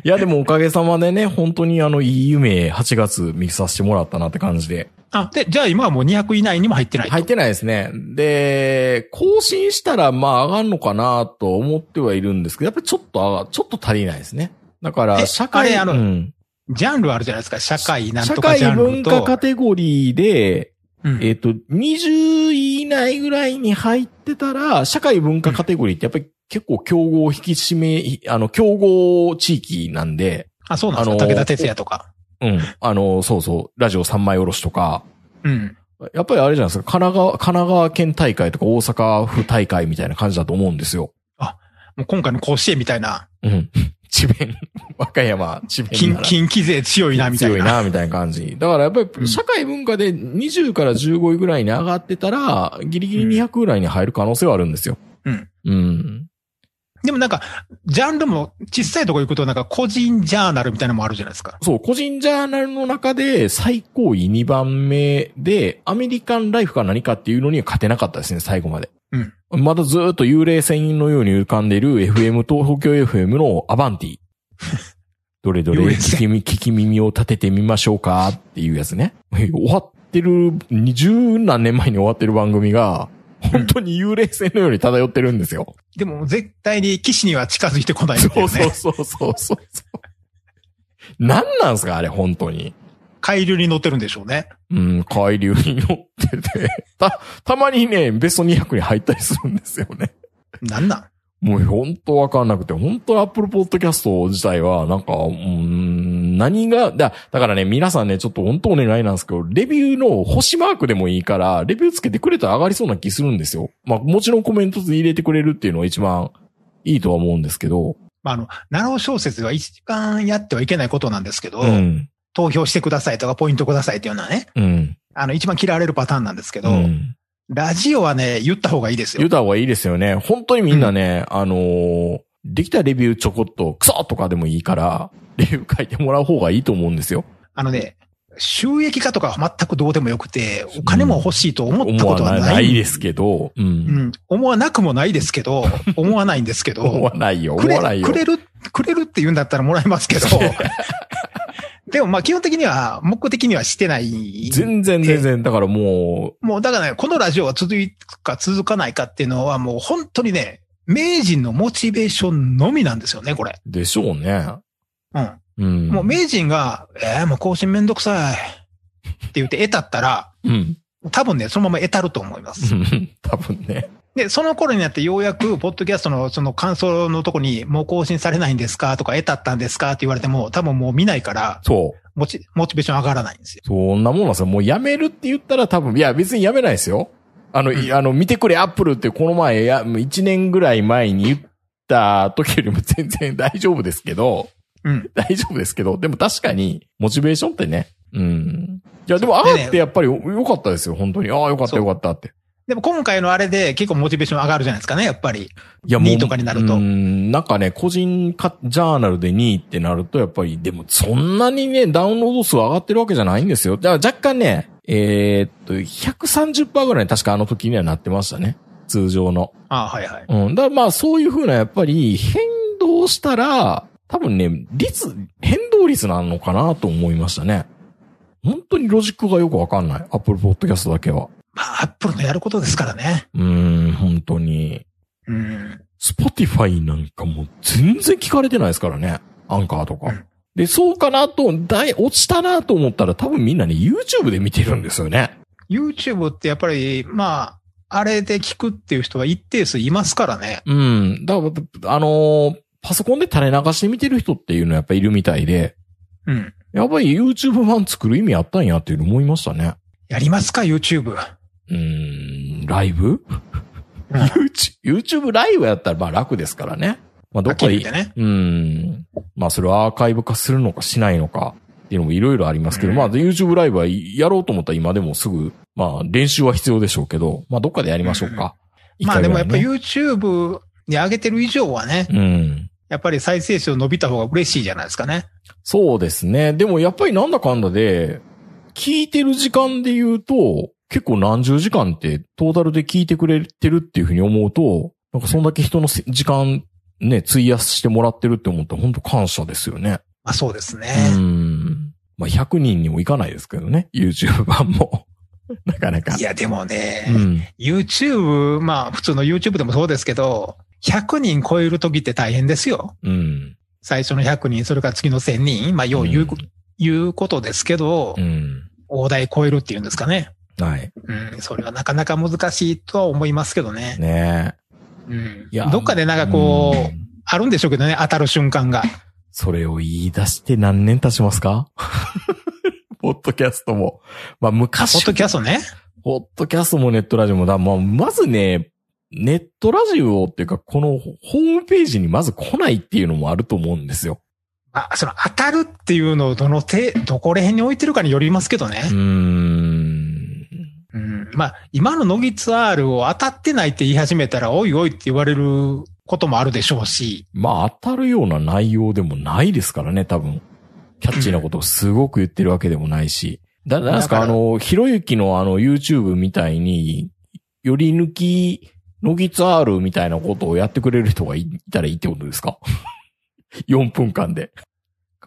B: いやでもおかげさまでね、本当にあの、いい夢8月見させてもらったなって感じで。
C: あ、で、じゃあ今はもう200以内にも入ってないと。
B: 入ってないですね。で、更新したらまあ上がるのかなと思ってはいるんですけど、やっぱりちょっと上が、ちょっと足りないですね。だから、
C: え
B: 社会、
C: あれあの
B: うん
C: ジャンルあるじゃないですか。社会なん
B: 社
C: とかジャ
B: 会
C: ンルと。
B: 文化カテゴリーで、
C: うん
B: えっ、と、20位以内ぐらいに入ってたら、社会文化カテゴリーってやっぱり結構競合引き締め、あの、競合地域なんで、
C: あ、そうなんですか？武田鉄矢とか。
B: うん。あの、そうそう、ラジオ三枚おろしとか、
C: うん。
B: やっぱりあれじゃないですか、神奈川、神奈川県大会とか大阪府大会みたいな感じだと思うんですよ。
C: もう今回の甲子園みたいな、
B: うん。智弁、和歌山、智弁
C: 近近畿勢強いな、みたいな。
B: 強いな、みたいな感じ。だからやっぱ
C: うん
B: り社会文化で20から15位ぐらいに上がってたら、ギリギリ200ぐらいに入る可能性はあるんですよ。
C: うん。
B: うん。
C: でもなんか、ジャンルも小さいとこ行くとなんか個人ジャーナルみたいなのもあるじゃないですか。
B: そう、個人ジャーナルの中で最高位2番目で、アメリカンライフか何かっていうのには勝てなかったですね、最後まで。
C: うん。
B: まだずーっと幽霊船のように浮かんでいる FM と東京 FM のアバンティ。どれどれ聞き聞き耳を立ててみましょうか？っていうやつね。終わってる、二十何年前に終わってる番組が、本当に幽霊船のように漂ってるんですよ。
C: でも絶対に騎士には近づいてこないってい
B: そう。そうそうそうそう。何なんすかあれ、本当に。
C: 海流に乗ってるんでしょうね。
B: うん、海流に乗ってて、た、たまにね、ベスト200に入ったりするんですよね。
C: なんなん？
B: もう本当わかんなくて、本当アップルポッドキャスト自体は、なんか、うん、何が、だ、だからね、皆さんね、ちょっと本当お願いなんですけど、レビューの星マークでもいいから、レビューつけてくれたら上がりそうな気するんですよ。まあ、もちろんコメントで入れてくれるっていうのは一番いいとは思うんですけど、
C: まあ、あの、ナロー小説は一番やってはいけないことなんですけど、
B: うん。
C: 投票してくださいとかポイントくださいっていうのはね、
B: うん。
C: あの、一番嫌われるパターンなんですけど、
B: うん。
C: ラジオはね、言った方がいいですよ
B: 言う。た方がいいですよね。本当にみんなね、あのーできたレビューちょこっと、クソとかでもいいから、レビュー書いてもらう方がいいと思うんですよ。
C: あのね、収益化とかは全くどうでもよくて、お金も欲しいと思ったことはない。
B: ないですけど、う。
C: うんん。思わなくもないですけど、思わないんですけど。
B: 思わないよ、思わないよ。
C: くれる、くれるって言うんだったらもらえますけど。でもまあ基本的には、目的にはしてない。
B: 全然全然、だからも
C: もうだからね、このラジオが続くか続かないかっていうのはもう本当にね、名人のモチベーションのみなんですよね、これ。
B: う、でしょうね。
C: うん。
B: うん。
C: もう名人が、えー、もう更新めんどくさい。って言って得たったら、
B: うん。
C: 多分ね、そのまま得たると思います。
B: う ん多分ね。
C: で、その頃になってようやく、ポッドキャストのその感想のとこに、もう更新されないんですかとか、得たったんですかって言われても、多分もう見ないから、
B: そう。
C: モチ、モチベーション上がらないんですよ。
B: そんなもんなんですよ。もうやめるって言ったら多分、いや別にやめないですよ。あの、いあの、見てくれアップルってこの前、や、1年ぐらい前に言った時よりも全然大丈夫ですけど、
C: うん。
B: 大丈夫ですけど、でも確かに、モチベーションってね、うん。いや、でも、ああってやっぱりよよかったですよ、本当に。ああ、よかった
C: そう
B: よかったって。
C: でも今回のあれで結構モチベーション上がるじゃないですかね、やっぱり。
B: いや、
C: 2位とかになると
B: うん、なんかね、個人かジャーナルで2位ってなると、やっぱり、でもそんなにね、ダウンロード数上がってるわけじゃないんですよ。だから若干ね、えーっと、130%ぐらいに確かあの時にはなってましたね。通常の。
C: ああ、はいはい。
B: うん。だからまあ、そういうふうな、やっぱり、変動したら、多分ね、率、変動率なのかなと思いましたね。本当にロジックがよくわかんない。Apple Podcast だけは。
C: まあ、アップルのやることですからね。
B: うーん、本当に。
C: うん。
B: Spotify なんかもう全然聞かれてないですからね。アンカーとか。
C: うん
B: で、そうかなと、だい、落ちたなと思ったら多分みんなね、YouTube で見てるんですよね。
C: YouTube ってやっぱり、まあ、あれで聞くっていう人は一定数いますからね。
B: うん。だから、あのーパソコンで垂れ流して見てる人っていうのはやっぱいるみたいで、
C: うん。
B: やっぱり YouTube 版作る意味あったんやっていうの思いましたね。
C: やりますか、YouTube。
B: うーん、ライブ？
C: うん
B: ?YouTube、ライブやったらまあ楽ですからね。まあどっかで
C: ね。
B: うん。まあそれはアーカイブ化するのかしないのかっていうのもいろいろありますけど、
C: うん
B: まあ YouTube ライブはやろうと思ったら今でもすぐ、まあ練習は必要でしょうけど、まあどっかでやりましょうか。一
C: まあでもやっぱ YouTube に上げてる以上はね、
B: うん。
C: やっぱり再生数伸びた方が嬉しいじゃないですかね。
B: そうですね。でもやっぱりなんだかんだで、聞いてる時間で言うと、結構何十時間ってトータルで聞いてくれてるっていうふうに思うと、なんかそんだけ人のせ時間ね、費やしてもらってるって思ったら本当感謝ですよね。
C: まあそうですね。
B: うん。まあ100人にもいかないですけどね。YouTube 版も。なかなか。
C: いやでもね、
B: うん。
C: YouTube、まあ普通の YouTube でもそうですけど、100人超える時って大変ですよ。
B: うん。
C: 最初の100人、それから次の1000人、まあよう言う,、
B: うん
C: 言うことですけど、
B: うん。
C: 大台超えるっていうんですかね。
B: はい。
C: うん、それはなかなか難しいとは思いますけどね。
B: ね
C: うん
B: いや。
C: どっかでなんかこう、
B: ん
C: あるんでしょうけどね、当たる瞬間が。
B: それを言い出して何年経ちますか？ポッドキャストも。まあ昔。
C: ポッドキャストね。
B: ポッドキャストもネットラジオもだ。まあ、まずね、ネットラジオっていうか、このホームページにまず来ないっていうのもあると思うんですよ。
C: あ、その当たるっていうのをどの手、どこら辺に置いてるかによりますけどね
B: うー。ん。
C: うん。まあ、今のノギツ R を当たってないって言い始めたら、おいおいって言われることもあるでしょうし。
B: まあ、当たるような内容でもないですからね、多分。キャッチーなことをすごく言ってるわけでもないし。だ、なんですか、あの、ひろゆきのあの YouTube みたいに、より抜き、のぎつ R みたいなことをやってくれる人がいたらいいってことですか ?4 分間で。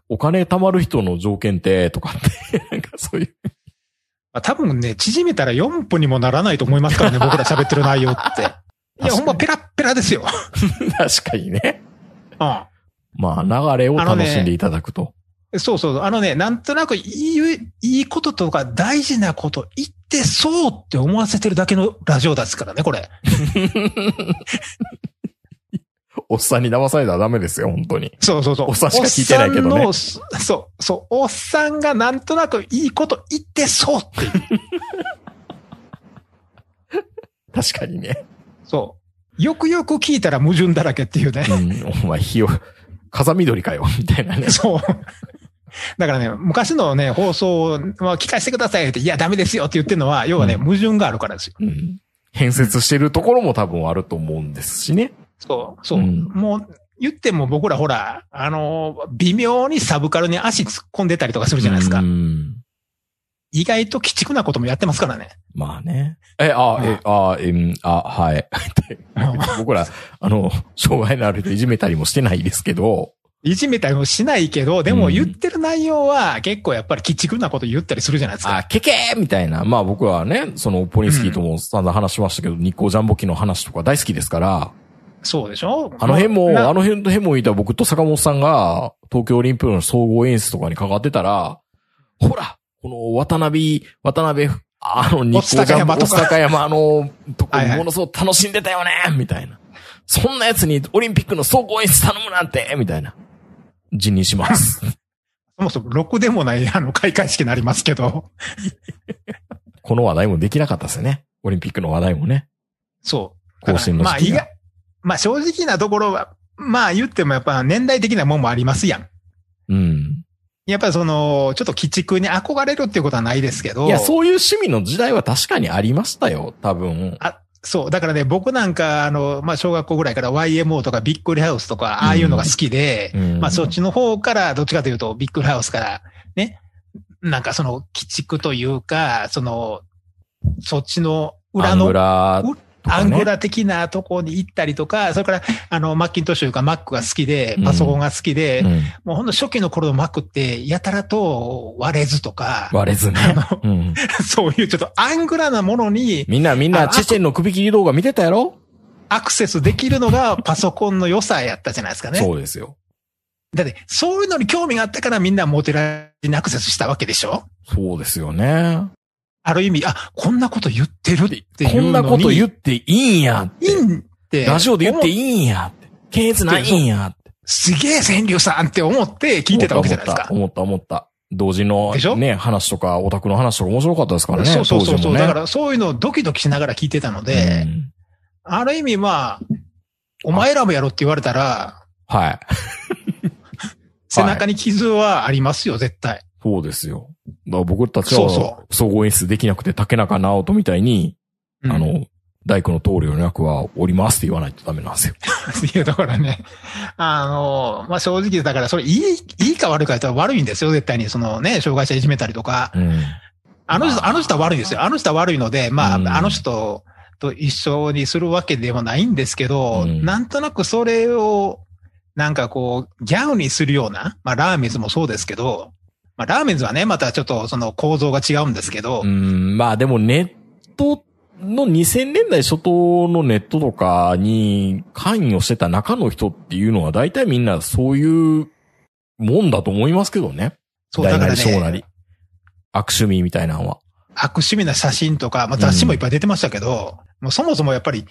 B: お金貯まる人の条件って、とかって、なんかそういう。
C: まあ、多分ね、縮めたら4分にもならないと思いますからね、僕ら喋ってる内容って。いや、ほんまペラッペラですよ。
B: 確かにね。
C: う
B: まあ、流れを楽しんでいただくと。
C: ん。そうそう。あのね、なんとなくいい、いいこととか大事なこと言ってそうって思わせてるだけのラジオですからね、これ。
B: おっさんに騙されたらダメですよ、本当に。
C: そうそうそう。
B: おっさんしか聞いてないけどね
C: そう、そう。おっさんがなんとなくいいこと言ってそうっていう。
B: 確かにね。
C: そう。よくよく聞いたら矛盾だらけっていうね。
B: うん、お前、火を、風緑かよ、みたいなね。
C: そう。だからね、昔のね、放送は聞かせてくださいって、いや、ダメですよって言ってるのは、要はね、
B: うん
C: 矛盾があるからですよ。
B: うん。変節してるところも多分あると思うんですしね。
C: そう、そう。
B: うん
C: もう、言っても僕らほら、あの、微妙にサブカルに足突っ込んでたりとかするじゃないですか。
B: うん。
C: 意外と鬼畜なこともやってますからね。
B: まあね。え、あ、え、あ、え、うんあ、はい。僕ら、あの、障害のある人いじめたりもしてないですけど、
C: いじめたりもしないけど、で
B: うん
C: も言ってる内容は結構やっぱり鬼畜なこと言ったりするじゃないですか。
B: あ、ケケーみたいな。まあ僕はね、その、ポリンスキーとも散々話しましたけど、日光ジャンボ機の話とか大好きですから、
C: そうでしょ？
B: あの辺も、
C: な
B: あの辺と辺もいた僕と坂本さんが、東京オリンピックの総合演出とかに関わってたら、ほら、この渡辺、渡辺、あの、日光ジャンボ、
C: 御巣鷹山
B: のとこものすごく楽しんでたよねみたいな。そんなやつにオリンピックの総合演出頼むなんてみたいな。辞任します。
C: そもそもろくでもないあの開会式になりますけど、
B: この話題もできなかったですよね。オリンピックの話題もね。
C: そう。
B: 更新の
C: まあ意外、まあ正直なところは、まあ言ってもやっぱ年代的なもんもありますやん。
B: うん。
C: やっぱりその、ちょっと鬼畜に憧れるっていうことはないですけど。
B: いや、そういう趣味の時代は確かにありましたよ、多分。
C: そう。だからね、僕なんか、あの、まあ、小学校ぐらいから YMO とかビックリハウスとか、ああいうのが好きで、
B: うん
C: まあ、そっちの方から、どっちかというと、ビックリハウスから、ね、なんかその、鬼畜というか、その、そっちの裏の
B: ラーとかね
C: アングラ的なとこに行ったりとか、それから、あの、マッキントッシュとか Mac が好きで
B: うん、
C: パソコンが好きで、
B: うん。
C: もうほんと初期の頃の Mac って、やたらと割れずとか、
B: 割れずね。
C: そういうちょっとアングラなものに
B: みんな、みんな、
C: あ
B: チェチェンの首切り動画見てたやろ？
C: アクセスできるのが パソコンの良さやったじゃないですかね。
B: そうですよ。
C: だって、そういうのに興味があったからみんなモテラジにアクセスしたわけでしょ？
B: そうですよね。
C: ある意味、あ、こんなこと言ってるっていうのに。
B: こんなこと言っていいんやって。
C: いいんって。
B: ラジオで言ってい
C: い
B: いんやって。検閲ないんやって。
C: すげえ川柳さんって思って聞いてたわけじゃないですか。
B: 思った、思った。同時のね、話とか、オタクの話とか面白かったですからね。
C: そうそうそうそう、
B: ね
C: だからそういうのをドキドキしながら聞いてたので、
B: うん
C: ある意味まあ、お前らもやろって言われたら、
B: はい。
C: 背中に傷はありますよ、絶対。
B: そうですよ。だから僕たち
C: そうそ
B: は、総合演出できなくて竹中直人みたいに、
C: うん
B: あ、の、大工の棟梁の役はおりますって言わないとダメなんですよ。
C: いや、だからね、あの、まあ、正直だから、それいい、いいか悪いか言ったら悪いんですよ、絶対に。そのね、障害者いじめたりとか。
B: うん。
C: あの人、あの人は悪いんですよ。あの人は悪いので、まあ、
B: うん
C: あの人と一緒にするわけではないんですけど、
B: うん
C: なんとなくそれを、なんかこう、ギャグにするような、まあ、ラーメンズもそうですけど、まあ、ラーメンズはね、またちょっとその構造が違うんですけど、
B: うん、まあでもネットの2000年代初頭のネットとかに関与してた中の人っていうのは大体みんなそういうもんだと思いますけどね。
C: そう、だから
B: 大なり小な
C: ね
B: り、。悪趣味みたいなのは。
C: 悪趣味な写真とか、まあ、雑誌もいっぱい出てましたけど、もうそもそもやっぱり、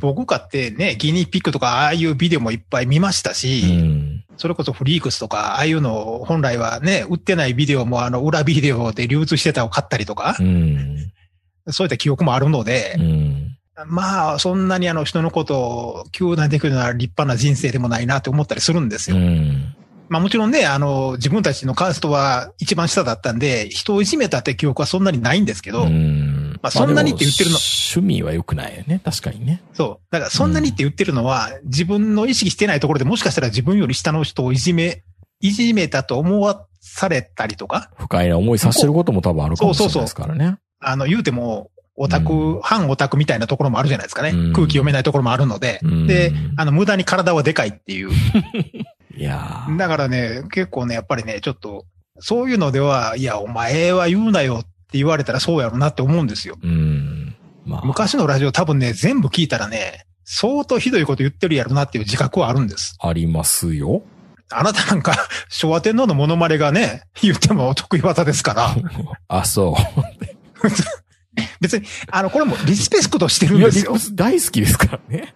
C: 僕かってね、ギニーピックとか、ああいうビデオもいっぱい見ましたし、
B: うん。
C: それこそフリークスとか、ああいうのを本来はね、売ってないビデオもあの、裏ビデオで流通してたを買ったりとか
B: う、ん。
C: そういった記憶もあるので
B: う、ん。
C: まあ、そんなにあの、人のことを急なできるような立派な人生でもないなって思ったりするんです
B: う
C: よ。
B: ん。
C: まあもちろんね、あの、自分たちのカーストは一番下だったんで、人をいじめたって記憶はそんなにないんですけど、
B: うん。
C: まあそんなにって言ってるの
B: 趣味は良くないよね。確かにね。
C: そう。だからそんなにって言ってるのは、自分の意識してないところでもしかしたら自分より下の人をいじめ、いじめたと思わされたりとか、
B: 不快な思いさせてることも多分あるかもしれないですからね。
C: あの、言うても、オタク、
B: うん
C: 反オタクみたいなところもあるじゃないですかね。
B: うん
C: 空気読めないところもあるので。
B: うん
C: で、あの、無駄に体はでかいっていう。
B: いやー
C: だからね、結構ね、やっぱりね、ちょっと、そういうのでは、いや、お前は言うなよって言われたらそうやろなって思うんですよ。
B: うん。まあ。
C: 昔のラジオ多分ね、全部聞いたらね、相当ひどいこと言ってるやろなっていう自覚はあるんです。
B: ありますよ。
C: あなたなんか、昭和天皇のモノマネがね、言っても得意技ですから、
B: あ、そう。
C: 別に、あの、これもリスペクトしてるんですよ。
B: 大好きですからね。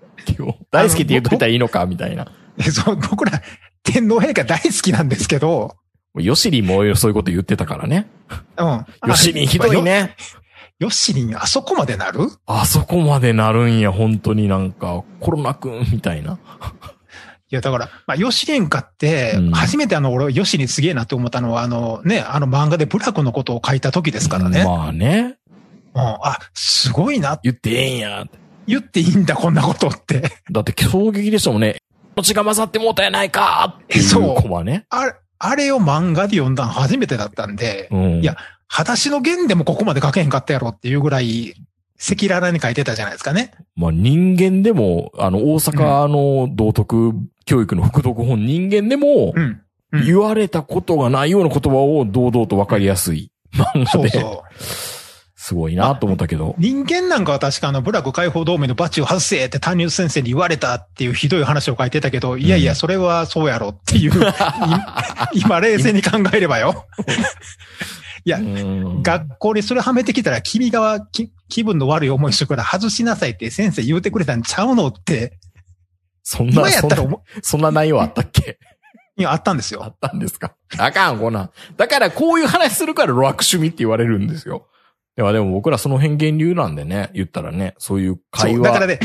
B: 大好きって言っといたらいいのか、みたいな。
C: えそう、僕ら、天皇陛下大好きなんですけど、
B: ヨシリンもそういうこと言ってたからね。
C: うん。
B: ヨシリンひどいね。
C: よ。よしりん、あそこまでなる？
B: あそこまでなるんや、本当になんか、コロナくん、みたいな。
C: いや、だから、まあ、吉蓮花って
B: うん、
C: 初めてあの、俺、吉にすげえなって思ったのは、あの、ね、あの漫画でブラクのことを書いた時ですからね。
B: まあね。
C: うん、あ、すごいな。
B: 言ってええんや。
C: 言っていいんだ、こんなことって。
B: だって衝撃でしたもんね。命が混ざってもうたやないかっていう
C: そう
B: コマね。
C: あれ、あれを漫画で読んだの初めてだったんで、
B: うん。
C: いや、裸足の弦でもここまで書けへんかったやろっていうぐらい、赤裸々に書いてたじゃないですかね。
B: まあ人間でも、あの、大阪の道徳教育の副読本人間でも
C: う、ん。うん
B: 言われたことがないような言葉を堂々と分かりやすい漫画で、
C: そうそう。
B: すごいなと思ったけど。
C: 人間なんかは確かあの、ブラック解放同盟のバチを外せって担任先生に言われたっていうひどい話を書いてたけど、いやいや、それはそうやろっていう、い今冷静に考えればよ。いや、
B: うん
C: 学校にそれはめてきたら君がき気分の悪い思いするから外しなさいって先生言うてくれたんちゃうのって、
B: そんな、
C: 今や
B: そんな
C: ったら思
B: そんな内容あったっけ？
C: いや、あったんですよ。
B: あったんですか？あかん、こんなん。だからこういう話するから露悪趣味って言われるんですよ。ではでも僕らその辺源流なんでね、言ったらね、そういう会話。
C: だからね、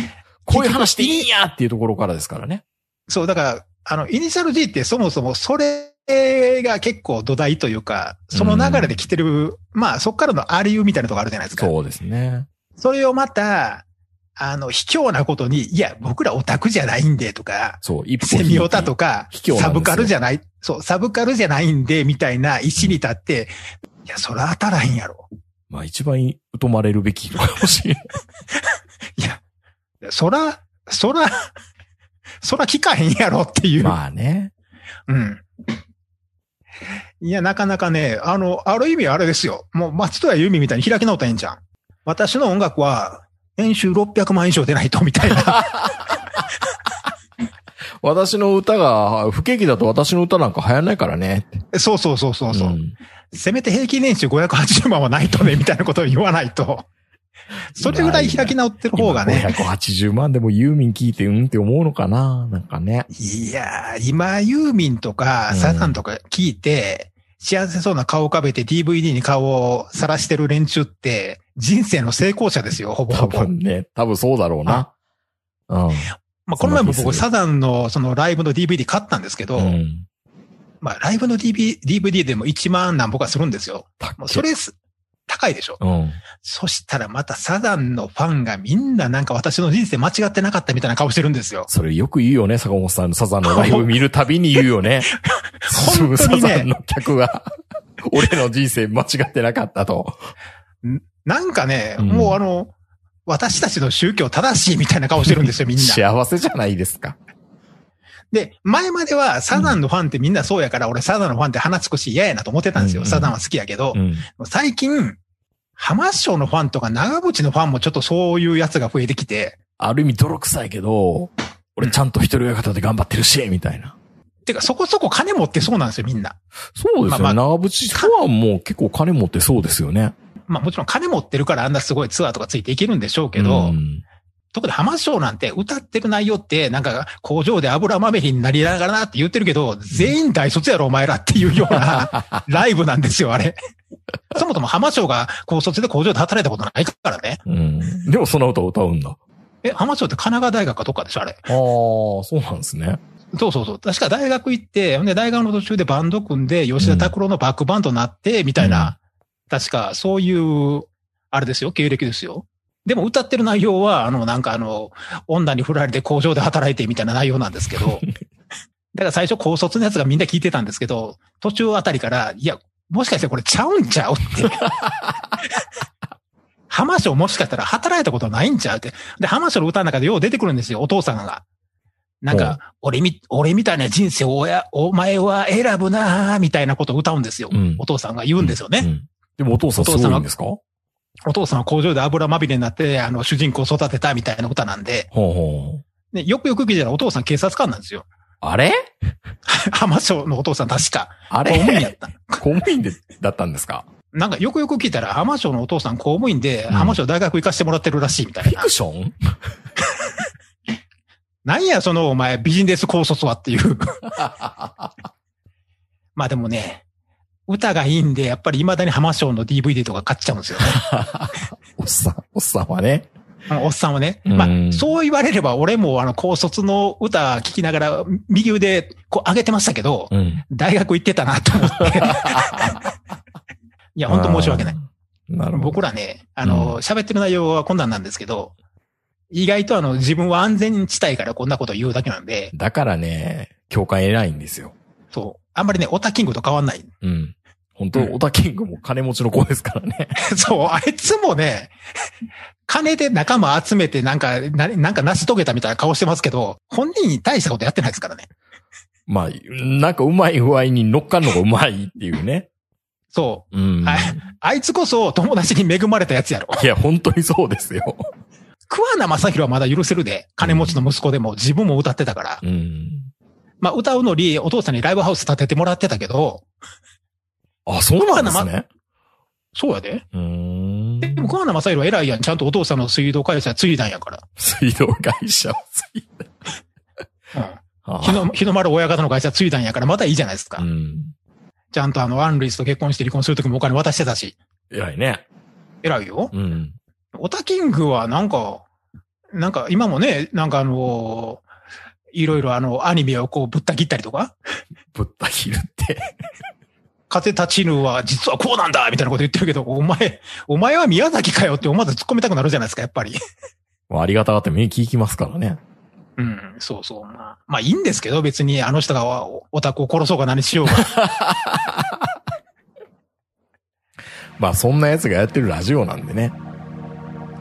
B: こういう話でいいんやっていうところからですからね。
C: そう、だから、あの、イニシャル G ってそもそもそれが結構土台というか、その流れで来てる、まあそっからのありゆうみたいなとこあるじゃないですか。
B: そうですね。
C: それをまた、あの、卑怯なことに、いや、僕らオタクじゃないんでとか、
B: そう、一歩
C: セミオタとかサブカルじゃない、そう、サブカルじゃないんで、みたいな石に立って、いや、そら当たらへんやろ。
B: まあ一番疎まれるべきかもしれない。
C: いや、そら、そら、そら聞かへんやろっていう。
B: まあね。
C: うん。いや、なかなかね、あの、ある意味あれですよ。もう松任谷由実みたいに開き直ったらええんじゃん。私の音楽は、年収600万以上出ないと、みたいな。
B: 私の歌が、不景気だと私の歌なんか流行んないからね。
C: そうそうそうそうそう、
B: ん
C: せめて平均年収580万はないとね、みたいなことを言わないと。それぐらい開き直ってる方がね。
B: 580万でもユーミン聞いてうんって思うのかな？なんかね。
C: いやー、今、ユーミンとか、
B: うん
C: サザンとか聞いて、幸せそうな顔を浮かべて DVD に顔を晒してる連中って、人生の成功者ですよ、ほぼ
B: 多
C: ほぼ。
B: 分ね、多分そうだろうな。うん。
C: まあ、この前も僕、サザンのそのライブの DVD 買ったんですけど、
B: うん。
C: まあ、ライブの DV DVD でも1万何ぼかするんですよ。それす、高いでしょ。
B: うん。
C: そしたらまたサザンのファンがみんななんか私の人生間違ってなかったみたいな顔してるんですよ。
B: それよく言うよね、坂本さんのサザンのライブ見るたびに言うよね。
C: 本当にね
B: サザンの客が、俺の人生間違ってなかったと。
C: なんかね、
B: うん
C: もうあの、私たちの宗教正しいみたいな顔してるんですよ、みんな。
B: 幸せじゃないですか。
C: で、前まではサザンのファンってみんなそうやから、俺サザンのファンって鼻つくし嫌やなと思ってたんですよ。
B: うん
C: サザンは好きやけど
B: う、ん。
C: 最近、浜省のファンとか長渕のファンもちょっとそういうやつが増えてきて、
B: ある意味泥臭いけど、俺ちゃんと一人親方で頑張ってるし、みたいな。
C: てかそこそこ金持ってそうなんですよ、みんな。
B: そうですよね。
C: まあま
B: 長渕ファンも結構金持ってそうですよね。
C: まあもちろん金持ってるからあんなすごいツアーとかついていけるんでしょうけど、
B: うん
C: 特に浜省なんて歌ってる内容って、なんか工場で油まみれになりながらなって言ってるけど、全員大卒やろお前らっていうような ライブなんですよ、あれ。そもそも浜省が高卒で工場で働いたことないからね。
B: うん。でもそんな歌を歌うんだ。あ
C: え、浜省って神奈川大学かどっかでしょ、あれ。
B: あ、そうなんですね。
C: そうそうそう。確か大学行って、ほんで大学の途中でバンド組んで、吉田拓郎のバックバンドになって、みたいな、確かそういう、あれですよ、経歴ですよ。でも歌ってる内容は、あの、なんかあの、女に振られて工場で働いてみたいな内容なんですけど、だから最初高卒のやつがみんな聞いてたんですけど、途中あたりから、いや、もしかしてこれちゃうんちゃうって。浜省もしかしたら働いたことないんちゃうって。で、浜省の歌の中でよう出てくるんですよ、お父さんが。なんか、俺み、俺みたいな人生をおや、お前は選ぶなーみたいなことを歌うんですよ。
B: うん
C: お父さんが言うんですよね。
B: うんでもお父さんすごいんですか？ほ
C: お父さんは工場で油まみれになって、あの、主人公を育てたみたいな歌なんで、
B: うほう。
C: ね、よくよく聞いたらお父さん警察官なんですよ。
B: あれ？
C: 浜省のお父さん確か。
B: あ
C: 公務員や
B: れ
C: った。
B: 公務員で、だったんですか？
C: なんかよくよく聞いたら浜省のお父さん公務員で、
B: うん
C: 浜省大学行かしてもらってるらしいみたいな
B: フィク。ション？
C: なんやそのお前ビジネス高卒はっていう。まあでもね、歌がいいんで、やっぱり未だに浜省の DVD とか買っちゃうんですよね。
B: おっさん、おっさんはね。
C: おっさんはね。
B: うん
C: まあ、そう言われれば俺もあの、高卒の歌聴きながら、右腕、こう上げてましたけど、
B: うん。
C: 大学行ってたなと思って。いや、本当申し訳ない。
B: なるほど。
C: 僕らね、あの、喋、ってる内容は困難なんですけど、意外とあの、自分は安全地帯からこんなことを言うだけなんで、
B: だからね、共感偉いんですよ。
C: そう。あんまりね、オタキングと変わんない。
B: うん。本当、
C: うん
B: オタキングも金持ちの子ですからね。
C: そう、あいつもね、金で仲間集めてなんか、ななんか成し遂げたみたいな顔してますけど、本人に大したことやってないですからね。
B: まあ、なんかうまい具合に乗っかるのがうまいっていうね。
C: そう。
B: うん。
C: はいあいつこそ友達に恵まれたやつやろ。
B: いや、本当にそうですよ。
C: 桑名正宏はまだ許せるで。金持ちの息子でも自分も歌ってたから。
B: うん。
C: まあ歌うのにお父さんにライブハウス建ててもらってたけど、
B: あ、そうなんですね。
C: そうやで。
B: うーん。
C: でも桑名正宏は偉いやん。ちゃんとお父さんの水道会社継いだんやから。
B: 水道会社をついて。
C: うん。
B: あ
C: 日の、日の丸親方の会社継いだんやからまだいいじゃないですか。
B: うん。
C: ちゃんとあの、アンリスと結婚して離婚するときもお金渡してたし。
B: 偉いね。
C: 偉いよ。
B: うん。
C: オタキングはなんか、なんか今もね、なんかあのいろいろあの、アニメをこうぶった切ったりとか、
B: ぶった切るって。
C: 風立ちぬは実はこうなんだみたいなこと言ってるけど、お前、お前は宮崎かよって思わず突っ込みたくなるじゃないですか、やっぱり。
B: まあ、ありがたがって目聞きますからね。
C: うん、そうそう。まあ、まあいいんですけど、別にあの人がおオタクを殺そうが何しようが。
B: まあ、そんな奴がやってるラジオなんでね。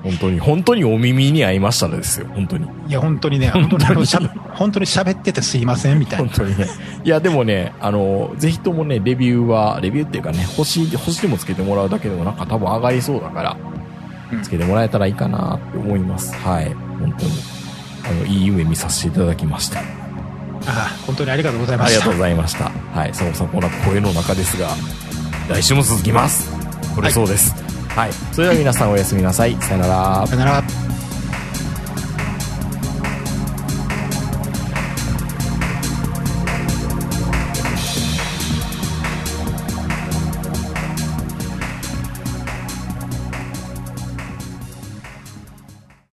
B: 本当に、本当にお耳に合いましたですよ。本当に。
C: いや、本当にね、本当にあの、しゃべ本当に喋っててすいません、みたいな。
B: 本当にね。いや、でもね、あの、ぜひともね、レビューは、レビューっていうかね、星、星でもつけてもらうだけでもなんか多分上がりそうだから
C: うん、
B: つけてもらえたらいいかなって思います。はい。本当に。あの、いい夢見させていただきました。
C: ああ本当にありがとうございました
B: ありがとう。ございました。はい。佐野さん、こんな声の中ですが、来週も続きます。これそうです。はい。それでは皆さんおやすみなさい。さよなら。
C: さよなら。